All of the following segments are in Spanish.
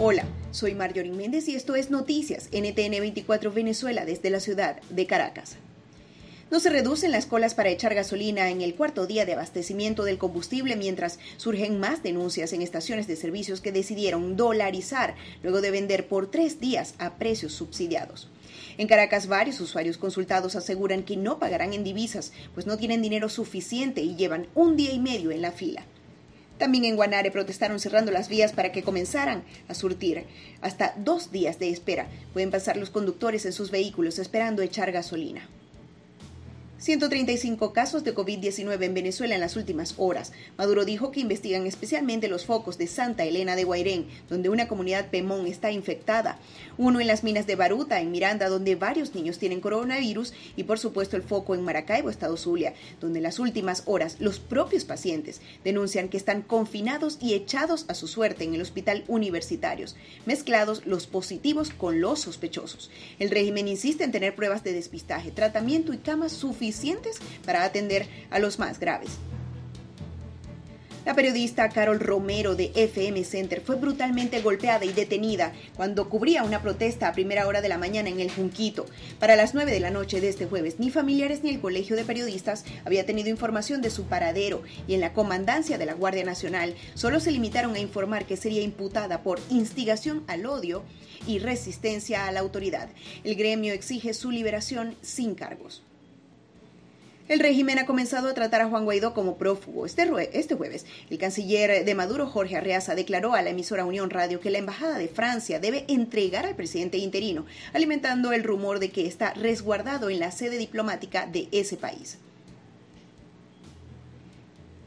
Hola, soy Marjorie Méndez y esto es Noticias NTN 24 Venezuela desde la ciudad de Caracas. No se reducen las colas para echar gasolina en el cuarto día de abastecimiento del combustible mientras surgen más denuncias en estaciones de servicios que decidieron dolarizar luego de vender por tres días a precios subsidiados. En Caracas, varios usuarios consultados aseguran que no pagarán en divisas, pues no tienen dinero suficiente y llevan un día y medio en la fila. También en Guanare protestaron cerrando las vías para que comenzaran a surtir. Hasta dos días de espera pueden pasar los conductores en sus vehículos esperando echar gasolina. 135 casos de COVID-19 en Venezuela en las últimas horas. Maduro dijo que investigan especialmente los focos de Santa Elena de Guairén, donde una comunidad Pemón está infectada, uno en las minas de Baruta, en Miranda, donde varios niños tienen coronavirus, y por supuesto el foco en Maracaibo, Estado Zulia, donde en las últimas horas los propios pacientes denuncian que están confinados y echados a su suerte en el hospital universitarios, mezclados los positivos con los sospechosos. El régimen insiste en tener pruebas de despistaje, tratamiento y camas suficientes para atender a los más graves. La periodista Carol Romero de FM Center fue brutalmente golpeada y detenida cuando cubría una protesta a primera hora de la mañana en el Junquito. Para las 9 de la noche de este jueves, ni familiares ni el Colegio de Periodistas había tenido información de su paradero y en la comandancia de la Guardia Nacional solo se limitaron a informar que sería imputada por instigación al odio y resistencia a la autoridad. El gremio exige su liberación sin cargos. El régimen ha comenzado a tratar a Juan Guaidó como prófugo. Este, este, jueves, el canciller de Maduro, Jorge Arreaza, declaró a la emisora Unión Radio que la Embajada de Francia debe entregar al presidente interino, alimentando el rumor de que está resguardado en la sede diplomática de ese país.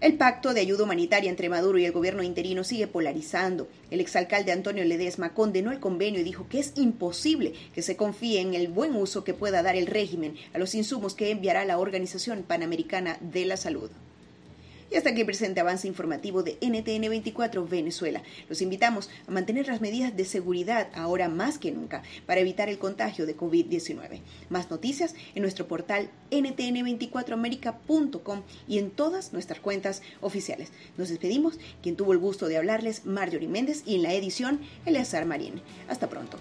El pacto de ayuda humanitaria entre Maduro y el gobierno interino sigue polarizando. El exalcalde Antonio Ledesma condenó el convenio y dijo que es imposible que se confíe en el buen uso que pueda dar el régimen a los insumos que enviará la Organización Panamericana de la Salud. Y hasta aquí presente avance informativo de NTN 24 Venezuela. Los invitamos a mantener las medidas de seguridad ahora más que nunca para evitar el contagio de COVID-19. Más noticias en nuestro portal ntn24america.com y en todas nuestras cuentas oficiales. Nos despedimos. Quien tuvo el gusto de hablarles, Marjorie Méndez, y en la edición, Eleazar Marín. Hasta pronto.